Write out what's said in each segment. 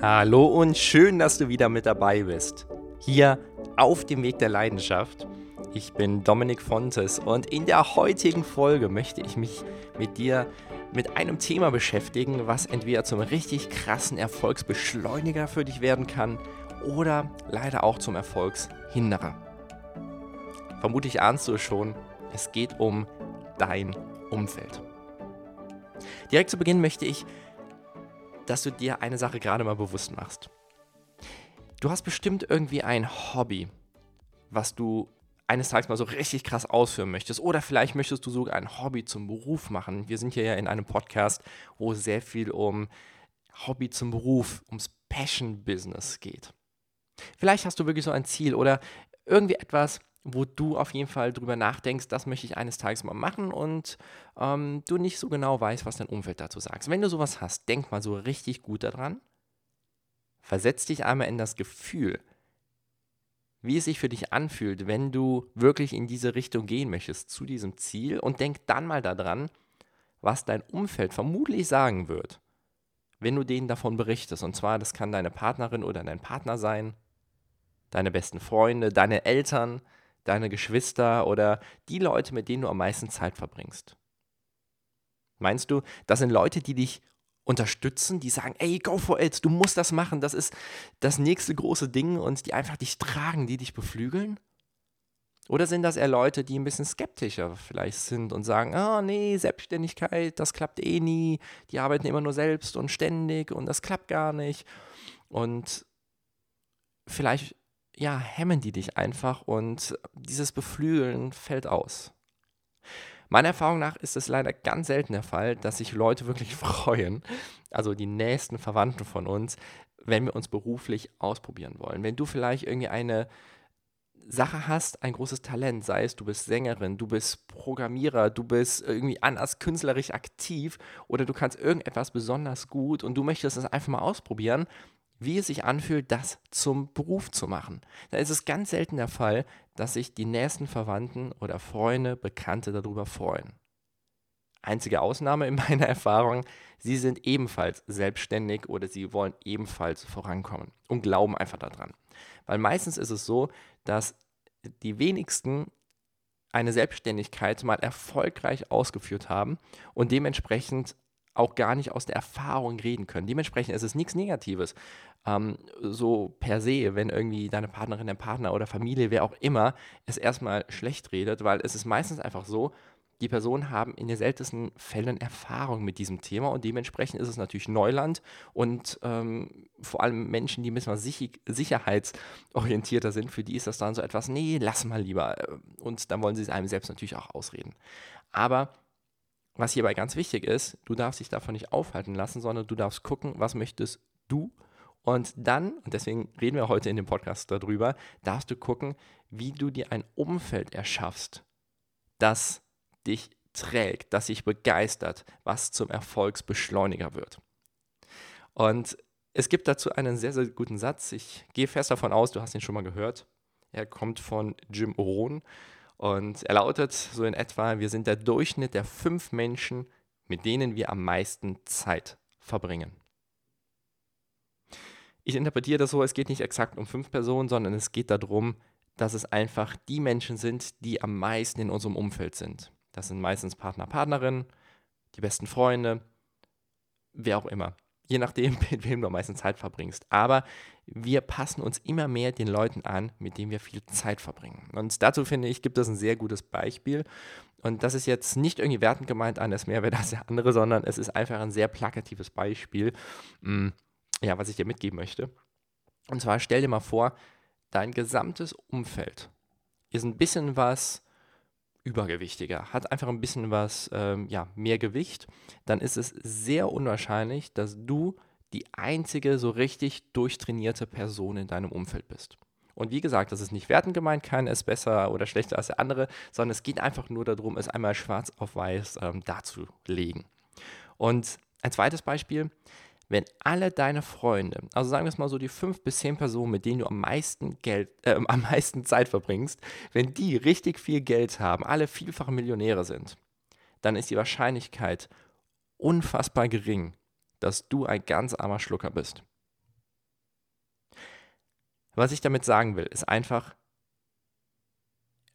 Hallo und schön, dass du wieder mit dabei bist. Hier auf dem Weg der Leidenschaft. Ich bin Dominik Fontes und in der heutigen Folge möchte ich mich mit dir mit einem Thema beschäftigen, was entweder zum richtig krassen Erfolgsbeschleuniger für dich werden kann oder leider auch zum Erfolgshinderer. Vermutlich ahnst du es schon, es geht um dein Umfeld. Direkt zu Beginn möchte ich dass du dir eine Sache gerade mal bewusst machst. Du hast bestimmt irgendwie ein Hobby, was du eines Tages mal so richtig krass ausführen möchtest. Oder vielleicht möchtest du sogar ein Hobby zum Beruf machen. Wir sind hier ja in einem Podcast, wo es sehr viel um Hobby zum Beruf, ums Passion-Business geht. Vielleicht hast du wirklich so ein Ziel oder irgendwie etwas, wo du auf jeden Fall drüber nachdenkst, das möchte ich eines Tages mal machen und ähm, du nicht so genau weißt, was dein Umfeld dazu sagt. Wenn du sowas hast, denk mal so richtig gut daran. Versetz dich einmal in das Gefühl, wie es sich für dich anfühlt, wenn du wirklich in diese Richtung gehen möchtest, zu diesem Ziel und denk dann mal daran, was dein Umfeld vermutlich sagen wird, wenn du denen davon berichtest. Und zwar, das kann deine Partnerin oder dein Partner sein, deine besten Freunde, deine Eltern, deine Geschwister oder die Leute, mit denen du am meisten Zeit verbringst? Meinst du, das sind Leute, die dich unterstützen, die sagen, ey, go for it, du musst das machen, das ist das nächste große Ding und die einfach dich tragen, die dich beflügeln? Oder sind das eher Leute, die ein bisschen skeptischer vielleicht sind und sagen, ah oh, nee, Selbstständigkeit, das klappt eh nie, die arbeiten immer nur selbst und ständig und das klappt gar nicht. Und vielleicht ja, hemmen die dich einfach und dieses Beflügeln fällt aus. Meiner Erfahrung nach ist es leider ganz selten der Fall, dass sich Leute wirklich freuen, also die nächsten Verwandten von uns, wenn wir uns beruflich ausprobieren wollen. Wenn du vielleicht irgendwie eine Sache hast, ein großes Talent, sei es du bist Sängerin, du bist Programmierer, du bist irgendwie anders künstlerisch aktiv oder du kannst irgendetwas besonders gut und du möchtest es einfach mal ausprobieren, wie es sich anfühlt, das zum Beruf zu machen. Da ist es ganz selten der Fall, dass sich die nächsten Verwandten oder Freunde, Bekannte darüber freuen. Einzige Ausnahme in meiner Erfahrung, sie sind ebenfalls selbstständig oder sie wollen ebenfalls vorankommen und glauben einfach daran. Weil meistens ist es so, dass die wenigsten eine Selbstständigkeit mal erfolgreich ausgeführt haben und dementsprechend auch gar nicht aus der Erfahrung reden können. Dementsprechend ist es nichts Negatives. Ähm, so per se, wenn irgendwie deine Partnerin, dein Partner oder Familie, wer auch immer, es erstmal schlecht redet, weil es ist meistens einfach so, die Personen haben in den seltensten Fällen Erfahrung mit diesem Thema und dementsprechend ist es natürlich Neuland und ähm, vor allem Menschen, die ein bisschen sich sicherheitsorientierter sind, für die ist das dann so etwas, nee, lass mal lieber. Und dann wollen sie es einem selbst natürlich auch ausreden. Aber was hierbei ganz wichtig ist, du darfst dich davon nicht aufhalten lassen, sondern du darfst gucken, was möchtest du. Und dann, und deswegen reden wir heute in dem Podcast darüber, darfst du gucken, wie du dir ein Umfeld erschaffst, das dich trägt, das dich begeistert, was zum Erfolgsbeschleuniger wird. Und es gibt dazu einen sehr, sehr guten Satz. Ich gehe fest davon aus, du hast ihn schon mal gehört. Er kommt von Jim Rohn und er lautet so in etwa, wir sind der Durchschnitt der fünf Menschen, mit denen wir am meisten Zeit verbringen. Ich interpretiere das so, es geht nicht exakt um fünf Personen, sondern es geht darum, dass es einfach die Menschen sind, die am meisten in unserem Umfeld sind. Das sind meistens Partner, Partnerinnen, die besten Freunde, wer auch immer je nachdem, mit wem du am meisten Zeit verbringst. Aber wir passen uns immer mehr den Leuten an, mit denen wir viel Zeit verbringen. Und dazu finde ich, gibt es ein sehr gutes Beispiel. Und das ist jetzt nicht irgendwie wertend gemeint an das Mehrwert als der andere, sondern es ist einfach ein sehr plakatives Beispiel, mm, ja, was ich dir mitgeben möchte. Und zwar stell dir mal vor, dein gesamtes Umfeld ist ein bisschen was übergewichtiger, hat einfach ein bisschen was, ähm, ja, mehr Gewicht, dann ist es sehr unwahrscheinlich, dass du die einzige so richtig durchtrainierte Person in deinem Umfeld bist. Und wie gesagt, das ist nicht wertend gemeint, keiner ist besser oder schlechter als der andere, sondern es geht einfach nur darum, es einmal schwarz auf weiß ähm, darzulegen. Und ein zweites Beispiel, wenn alle deine Freunde, also sagen wir es mal so die fünf bis zehn Personen, mit denen du am meisten Geld, äh, am meisten Zeit verbringst, wenn die richtig viel Geld haben, alle vielfache Millionäre sind, dann ist die Wahrscheinlichkeit unfassbar gering, dass du ein ganz armer Schlucker bist. Was ich damit sagen will, ist einfach,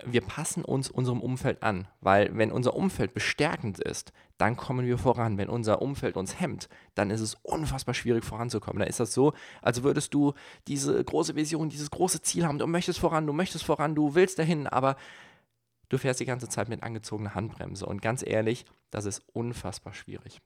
wir passen uns unserem Umfeld an, weil wenn unser Umfeld bestärkend ist, dann kommen wir voran. Wenn unser Umfeld uns hemmt, dann ist es unfassbar schwierig voranzukommen. Da ist das so, als würdest du diese große Vision, dieses große Ziel haben, du möchtest voran, du möchtest voran, du willst dahin, aber du fährst die ganze Zeit mit angezogener Handbremse. Und ganz ehrlich, das ist unfassbar schwierig.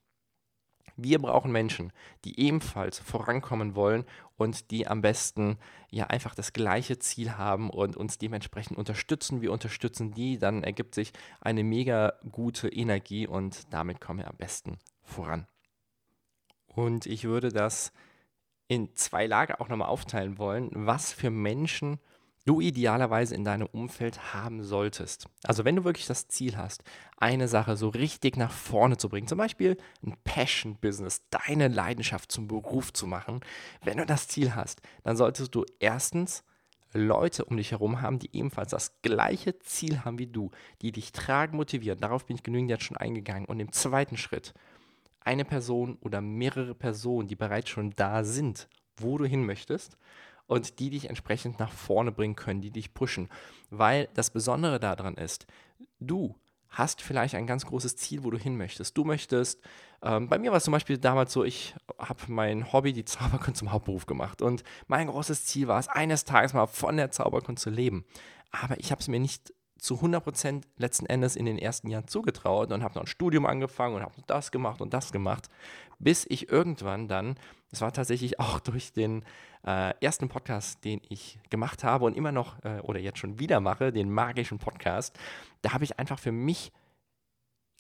Wir brauchen Menschen, die ebenfalls vorankommen wollen und die am besten ja einfach das gleiche Ziel haben und uns dementsprechend unterstützen. Wir unterstützen die, dann ergibt sich eine mega gute Energie und damit kommen wir am besten voran. Und ich würde das in zwei Lager auch nochmal aufteilen wollen, was für Menschen du idealerweise in deinem Umfeld haben solltest. Also wenn du wirklich das Ziel hast, eine Sache so richtig nach vorne zu bringen, zum Beispiel ein Passion-Business, deine Leidenschaft zum Beruf zu machen, wenn du das Ziel hast, dann solltest du erstens Leute um dich herum haben, die ebenfalls das gleiche Ziel haben wie du, die dich tragen, motivieren. Darauf bin ich genügend jetzt schon eingegangen. Und im zweiten Schritt, eine Person oder mehrere Personen, die bereits schon da sind, wo du hin möchtest und die dich entsprechend nach vorne bringen können, die dich pushen. Weil das Besondere daran ist, du hast vielleicht ein ganz großes Ziel, wo du hin möchtest. Du möchtest, ähm, bei mir war es zum Beispiel damals so, ich habe mein Hobby, die Zauberkunst, zum Hauptberuf gemacht. Und mein großes Ziel war es, eines Tages mal von der Zauberkunst zu leben. Aber ich habe es mir nicht zu 100% letzten Endes in den ersten Jahren zugetraut und habe noch ein Studium angefangen und habe das gemacht und das gemacht, bis ich irgendwann dann, das war tatsächlich auch durch den äh, ersten Podcast, den ich gemacht habe und immer noch äh, oder jetzt schon wieder mache, den magischen Podcast, da habe ich einfach für mich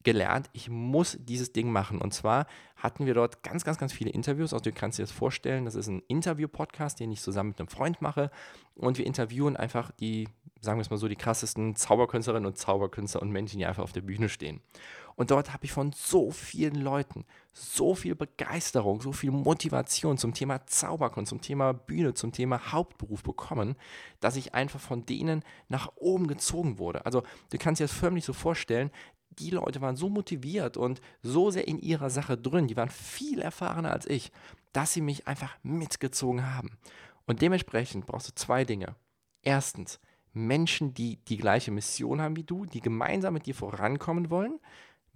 gelernt, ich muss dieses Ding machen. Und zwar hatten wir dort ganz, ganz, ganz viele Interviews. Also du kannst dir das vorstellen, das ist ein Interview-Podcast, den ich zusammen mit einem Freund mache. Und wir interviewen einfach die, sagen wir es mal so, die krassesten Zauberkünstlerinnen und Zauberkünstler und Menschen, die einfach auf der Bühne stehen. Und dort habe ich von so vielen Leuten so viel Begeisterung, so viel Motivation zum Thema Zauberkunst, zum Thema Bühne, zum Thema Hauptberuf bekommen, dass ich einfach von denen nach oben gezogen wurde. Also du kannst dir das förmlich so vorstellen, die Leute waren so motiviert und so sehr in ihrer Sache drin, die waren viel erfahrener als ich, dass sie mich einfach mitgezogen haben. Und dementsprechend brauchst du zwei Dinge. Erstens, Menschen, die die gleiche Mission haben wie du, die gemeinsam mit dir vorankommen wollen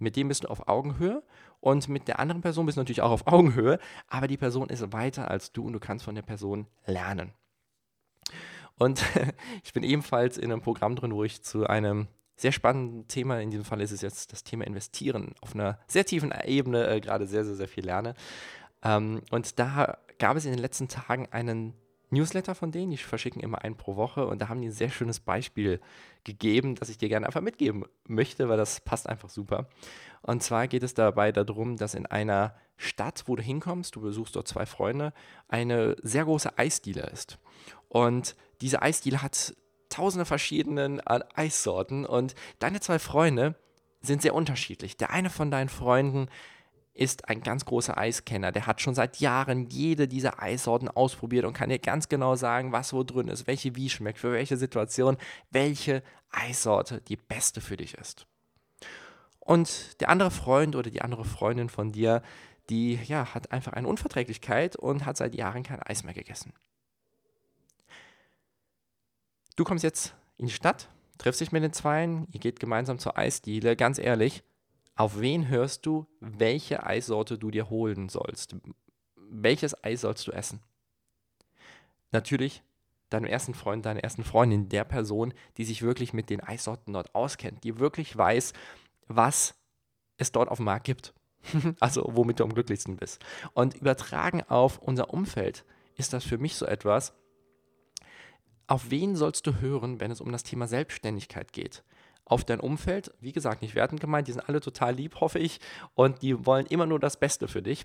mit dem bist du auf Augenhöhe und mit der anderen Person bist du natürlich auch auf Augenhöhe, aber die Person ist weiter als du und du kannst von der Person lernen. Und ich bin ebenfalls in einem Programm drin, wo ich zu einem sehr spannenden Thema, in diesem Fall ist es jetzt das Thema Investieren, auf einer sehr tiefen Ebene äh, gerade sehr, sehr, sehr viel lerne. Ähm, und da gab es in den letzten Tagen einen Newsletter von denen, die verschicken immer einen pro Woche und da haben die ein sehr schönes Beispiel gegeben, das ich dir gerne einfach mitgeben möchte, weil das passt einfach super. Und zwar geht es dabei darum, dass in einer Stadt, wo du hinkommst, du besuchst dort zwei Freunde, eine sehr große Eisdiele ist. Und diese Eisdiele hat tausende verschiedene Eissorten und deine zwei Freunde sind sehr unterschiedlich. Der eine von deinen Freunden ist ein ganz großer Eiskenner. Der hat schon seit Jahren jede dieser Eissorten ausprobiert und kann dir ganz genau sagen, was wo drin ist, welche wie schmeckt, für welche Situation, welche Eissorte die beste für dich ist. Und der andere Freund oder die andere Freundin von dir, die ja, hat einfach eine Unverträglichkeit und hat seit Jahren kein Eis mehr gegessen. Du kommst jetzt in die Stadt, triffst dich mit den Zweien, ihr geht gemeinsam zur Eisdiele. Ganz ehrlich, auf wen hörst du, welche Eissorte du dir holen sollst? Welches Eis sollst du essen? Natürlich deinem ersten Freund, deiner ersten Freundin, der Person, die sich wirklich mit den Eissorten dort auskennt, die wirklich weiß, was es dort auf dem Markt gibt. also womit du am glücklichsten bist. Und übertragen auf unser Umfeld ist das für mich so etwas, auf wen sollst du hören, wenn es um das Thema Selbstständigkeit geht? Auf dein Umfeld. Wie gesagt, nicht wertend gemeint, die sind alle total lieb, hoffe ich, und die wollen immer nur das Beste für dich.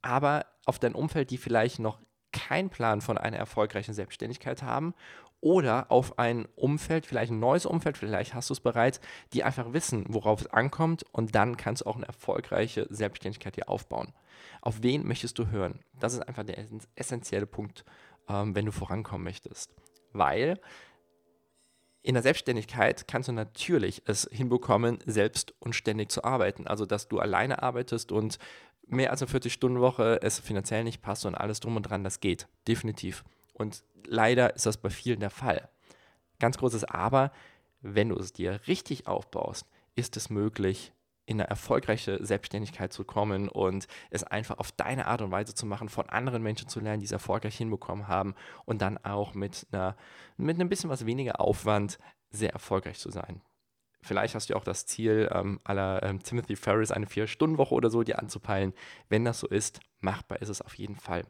Aber auf dein Umfeld, die vielleicht noch keinen Plan von einer erfolgreichen Selbstständigkeit haben oder auf ein Umfeld, vielleicht ein neues Umfeld, vielleicht hast du es bereits, die einfach wissen, worauf es ankommt und dann kannst du auch eine erfolgreiche Selbstständigkeit hier aufbauen. Auf wen möchtest du hören? Das ist einfach der essentielle Punkt, ähm, wenn du vorankommen möchtest. Weil in der Selbstständigkeit kannst du natürlich es hinbekommen, selbst und ständig zu arbeiten. Also, dass du alleine arbeitest und mehr als eine 40-Stunden-Woche es finanziell nicht passt und alles drum und dran, das geht. Definitiv. Und leider ist das bei vielen der Fall. Ganz großes Aber, wenn du es dir richtig aufbaust, ist es möglich, in eine erfolgreiche Selbstständigkeit zu kommen und es einfach auf deine Art und Weise zu machen, von anderen Menschen zu lernen, die es erfolgreich hinbekommen haben und dann auch mit, einer, mit einem bisschen was weniger Aufwand sehr erfolgreich zu sein. Vielleicht hast du auch das Ziel, ähm, aller ähm, Timothy Ferris eine Vier-Stunden-Woche oder so dir anzupeilen. Wenn das so ist, machbar ist es auf jeden Fall.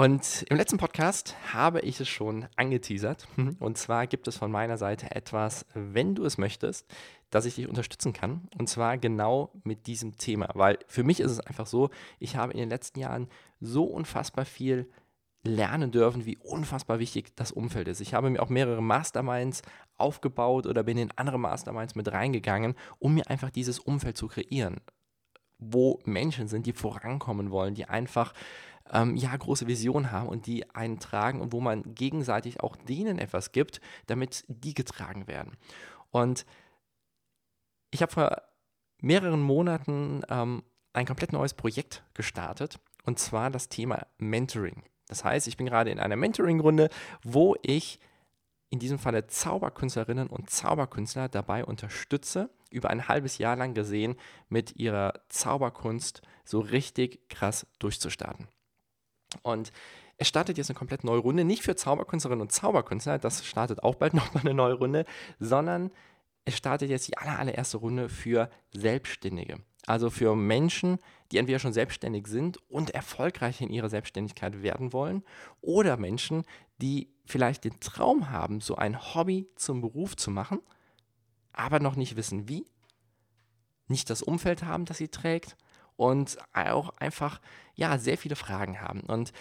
Und im letzten Podcast habe ich es schon angeteasert. Und zwar gibt es von meiner Seite etwas, wenn du es möchtest, dass ich dich unterstützen kann. Und zwar genau mit diesem Thema. Weil für mich ist es einfach so, ich habe in den letzten Jahren so unfassbar viel lernen dürfen, wie unfassbar wichtig das Umfeld ist. Ich habe mir auch mehrere Masterminds aufgebaut oder bin in andere Masterminds mit reingegangen, um mir einfach dieses Umfeld zu kreieren, wo Menschen sind, die vorankommen wollen, die einfach ähm, ja, große Visionen haben und die einen tragen und wo man gegenseitig auch denen etwas gibt, damit die getragen werden. Und ich habe vor mehreren Monaten ähm, ein komplett neues Projekt gestartet und zwar das Thema Mentoring. Das heißt, ich bin gerade in einer Mentoring-Runde, wo ich in diesem Falle Zauberkünstlerinnen und Zauberkünstler dabei unterstütze, über ein halbes Jahr lang gesehen, mit ihrer Zauberkunst so richtig krass durchzustarten. Und es startet jetzt eine komplett neue Runde, nicht für Zauberkünstlerinnen und Zauberkünstler, das startet auch bald nochmal eine neue Runde, sondern es startet jetzt die aller, allererste Runde für Selbstständige. Also für Menschen, die entweder schon selbstständig sind und erfolgreich in ihrer Selbstständigkeit werden wollen oder Menschen, die vielleicht den Traum haben, so ein Hobby zum Beruf zu machen, aber noch nicht wissen wie, nicht das Umfeld haben, das sie trägt und auch einfach ja sehr viele Fragen haben. Und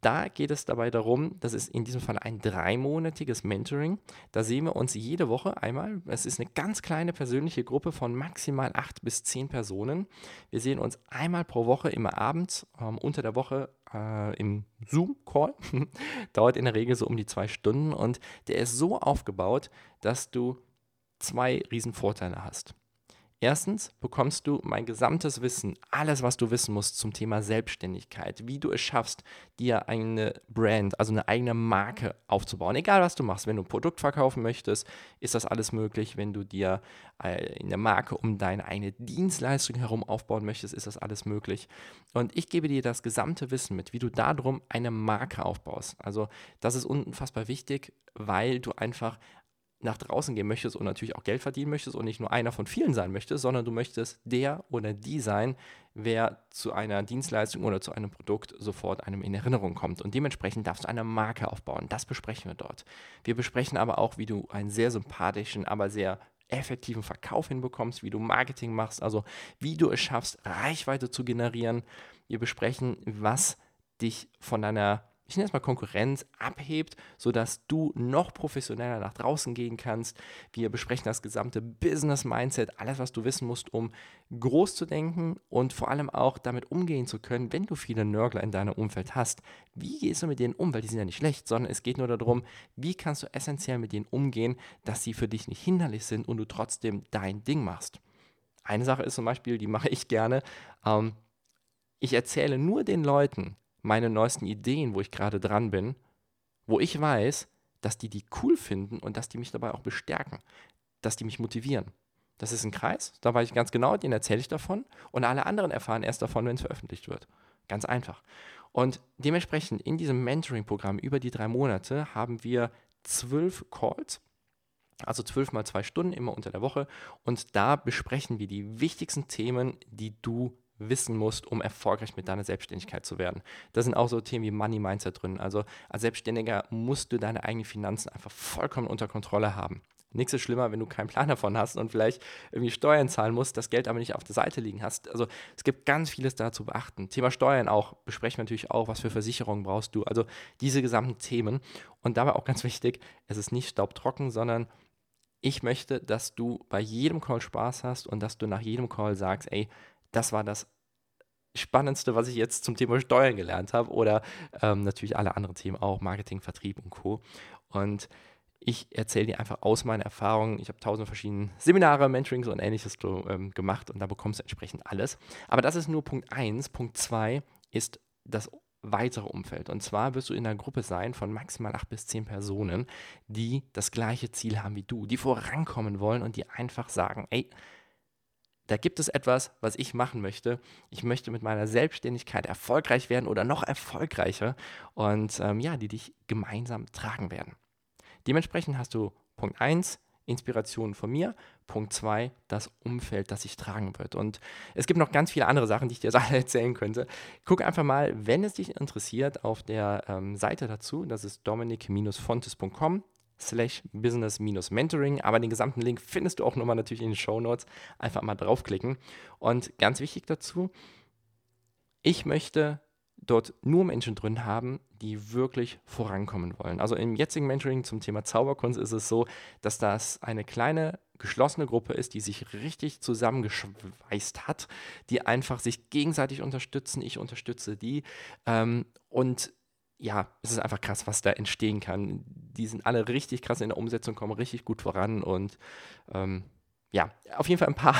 da geht es dabei darum, das ist in diesem Fall ein dreimonatiges Mentoring. Da sehen wir uns jede Woche einmal. Es ist eine ganz kleine persönliche Gruppe von maximal acht bis zehn Personen. Wir sehen uns einmal pro Woche immer abends, ähm, unter der Woche äh, im Zoom-Call. Dauert in der Regel so um die zwei Stunden und der ist so aufgebaut, dass du zwei Riesenvorteile hast. Erstens bekommst du mein gesamtes Wissen, alles, was du wissen musst zum Thema Selbstständigkeit, wie du es schaffst, dir eine Brand, also eine eigene Marke aufzubauen. Egal, was du machst. Wenn du ein Produkt verkaufen möchtest, ist das alles möglich. Wenn du dir äh, eine Marke um deine eigene Dienstleistung herum aufbauen möchtest, ist das alles möglich. Und ich gebe dir das gesamte Wissen mit, wie du darum eine Marke aufbaust. Also das ist unfassbar wichtig, weil du einfach nach draußen gehen möchtest und natürlich auch Geld verdienen möchtest und nicht nur einer von vielen sein möchtest, sondern du möchtest der oder die sein, wer zu einer Dienstleistung oder zu einem Produkt sofort einem in Erinnerung kommt. Und dementsprechend darfst du eine Marke aufbauen. Das besprechen wir dort. Wir besprechen aber auch, wie du einen sehr sympathischen, aber sehr effektiven Verkauf hinbekommst, wie du Marketing machst, also wie du es schaffst, Reichweite zu generieren. Wir besprechen, was dich von deiner ich nenne es mal Konkurrenz, abhebt, sodass du noch professioneller nach draußen gehen kannst. Wir besprechen das gesamte Business-Mindset, alles, was du wissen musst, um groß zu denken und vor allem auch damit umgehen zu können, wenn du viele Nörgler in deinem Umfeld hast. Wie gehst du mit denen um? Weil die sind ja nicht schlecht, sondern es geht nur darum, wie kannst du essentiell mit denen umgehen, dass sie für dich nicht hinderlich sind und du trotzdem dein Ding machst. Eine Sache ist zum Beispiel, die mache ich gerne. Ähm, ich erzähle nur den Leuten, meine neuesten Ideen, wo ich gerade dran bin, wo ich weiß, dass die die cool finden und dass die mich dabei auch bestärken, dass die mich motivieren. Das ist ein Kreis, da weiß ich ganz genau, den erzähle ich davon und alle anderen erfahren erst davon, wenn es veröffentlicht wird. Ganz einfach. Und dementsprechend in diesem Mentoring-Programm über die drei Monate haben wir zwölf Calls, also zwölf mal zwei Stunden immer unter der Woche und da besprechen wir die wichtigsten Themen, die du wissen musst, um erfolgreich mit deiner Selbstständigkeit zu werden. Da sind auch so Themen wie Money Mindset drin. Also als Selbstständiger musst du deine eigenen Finanzen einfach vollkommen unter Kontrolle haben. Nichts ist schlimmer, wenn du keinen Plan davon hast und vielleicht irgendwie Steuern zahlen musst, das Geld aber nicht auf der Seite liegen hast. Also es gibt ganz vieles da zu beachten. Thema Steuern auch, besprechen wir natürlich auch, was für Versicherungen brauchst du. Also diese gesamten Themen. Und dabei auch ganz wichtig, es ist nicht staubtrocken, sondern ich möchte, dass du bei jedem Call Spaß hast und dass du nach jedem Call sagst, ey, das war das Spannendste, was ich jetzt zum Thema Steuern gelernt habe oder ähm, natürlich alle anderen Themen auch, Marketing, Vertrieb und Co. Und ich erzähle dir einfach aus meinen Erfahrungen. Ich habe tausende verschiedene Seminare, Mentorings und ähnliches ähm, gemacht und da bekommst du entsprechend alles. Aber das ist nur Punkt 1. Punkt 2 ist das weitere Umfeld. Und zwar wirst du in einer Gruppe sein von maximal acht bis zehn Personen, die das gleiche Ziel haben wie du, die vorankommen wollen und die einfach sagen, ey, da gibt es etwas, was ich machen möchte. Ich möchte mit meiner Selbstständigkeit erfolgreich werden oder noch erfolgreicher und ähm, ja, die dich gemeinsam tragen werden. Dementsprechend hast du Punkt 1, Inspiration von mir. Punkt 2, das Umfeld, das sich tragen wird. Und es gibt noch ganz viele andere Sachen, die ich dir alle erzählen könnte. Guck einfach mal, wenn es dich interessiert, auf der ähm, Seite dazu. Das ist dominic-fontes.com slash business-mentoring. Aber den gesamten Link findest du auch nochmal natürlich in den Show Notes. Einfach mal draufklicken. Und ganz wichtig dazu, ich möchte dort nur Menschen drin haben, die wirklich vorankommen wollen. Also im jetzigen Mentoring zum Thema Zauberkunst ist es so, dass das eine kleine geschlossene Gruppe ist, die sich richtig zusammengeschweißt hat, die einfach sich gegenseitig unterstützen. Ich unterstütze die. Ähm, und ja, es ist einfach krass, was da entstehen kann. Die sind alle richtig krass in der Umsetzung, kommen richtig gut voran und ähm, ja, auf jeden Fall ein paar,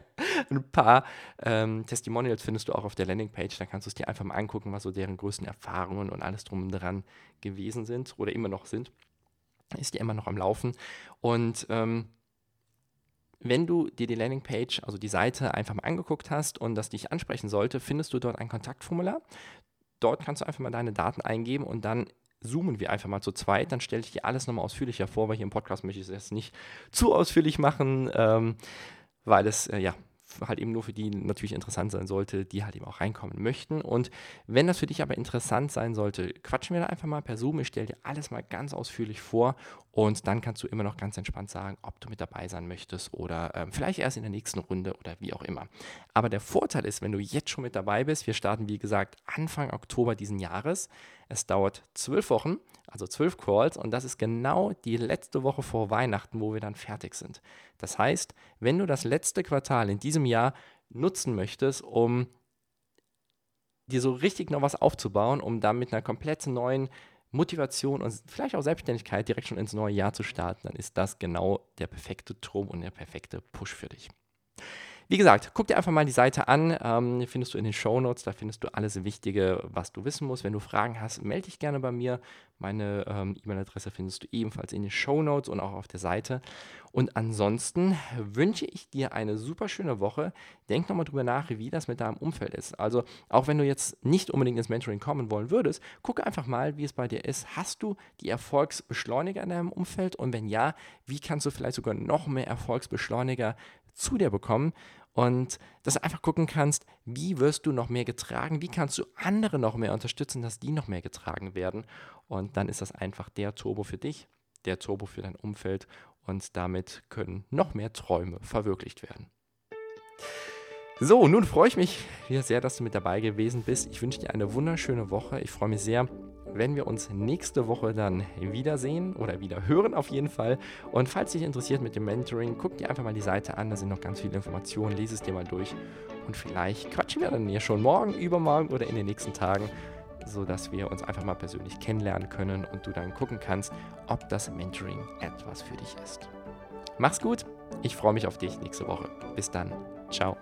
ein paar ähm, Testimonials findest du auch auf der Landingpage. Da kannst du es dir einfach mal angucken, was so deren größten Erfahrungen und alles drum und dran gewesen sind oder immer noch sind. Ist ja immer noch am Laufen. Und ähm, wenn du dir die Landingpage, also die Seite einfach mal angeguckt hast und das dich ansprechen sollte, findest du dort ein Kontaktformular. Dort kannst du einfach mal deine Daten eingeben und dann zoomen wir einfach mal zu zweit. Dann stelle ich dir alles nochmal ausführlicher vor, weil hier im Podcast möchte ich es jetzt nicht zu ausführlich machen, ähm, weil es äh, ja halt eben nur für die natürlich interessant sein sollte, die halt eben auch reinkommen möchten. Und wenn das für dich aber interessant sein sollte, quatschen wir da einfach mal per Zoom. Ich stelle dir alles mal ganz ausführlich vor und dann kannst du immer noch ganz entspannt sagen, ob du mit dabei sein möchtest oder ähm, vielleicht erst in der nächsten Runde oder wie auch immer. Aber der Vorteil ist, wenn du jetzt schon mit dabei bist, wir starten wie gesagt Anfang Oktober diesen Jahres. Es dauert zwölf Wochen, also zwölf Calls und das ist genau die letzte Woche vor Weihnachten, wo wir dann fertig sind. Das heißt, wenn du das letzte Quartal in diesem Jahr nutzen möchtest, um dir so richtig noch was aufzubauen, um dann mit einer komplett neuen Motivation und vielleicht auch Selbstständigkeit direkt schon ins neue Jahr zu starten, dann ist das genau der perfekte Strom und der perfekte Push für dich. Wie gesagt, guck dir einfach mal die Seite an, ähm, findest du in den Show Notes, da findest du alles Wichtige, was du wissen musst. Wenn du Fragen hast, melde dich gerne bei mir. Meine ähm, E-Mail-Adresse findest du ebenfalls in den Show Notes und auch auf der Seite. Und ansonsten wünsche ich dir eine super schöne Woche. Denk nochmal drüber nach, wie das mit deinem Umfeld ist. Also, auch wenn du jetzt nicht unbedingt ins Mentoring kommen wollen würdest, gucke einfach mal, wie es bei dir ist. Hast du die Erfolgsbeschleuniger in deinem Umfeld? Und wenn ja, wie kannst du vielleicht sogar noch mehr Erfolgsbeschleuniger zu dir bekommen und dass du einfach gucken kannst, wie wirst du noch mehr getragen, wie kannst du andere noch mehr unterstützen, dass die noch mehr getragen werden. Und dann ist das einfach der Turbo für dich, der Turbo für dein Umfeld und damit können noch mehr Träume verwirklicht werden. So, nun freue ich mich sehr, dass du mit dabei gewesen bist. Ich wünsche dir eine wunderschöne Woche. Ich freue mich sehr, wenn wir uns nächste Woche dann wiedersehen oder wieder hören auf jeden Fall. Und falls dich interessiert mit dem Mentoring, guck dir einfach mal die Seite an, da sind noch ganz viele Informationen, lese es dir mal durch und vielleicht quatschen wir dann ja schon morgen, übermorgen oder in den nächsten Tagen, sodass wir uns einfach mal persönlich kennenlernen können und du dann gucken kannst, ob das Mentoring etwas für dich ist. Mach's gut, ich freue mich auf dich nächste Woche. Bis dann, ciao.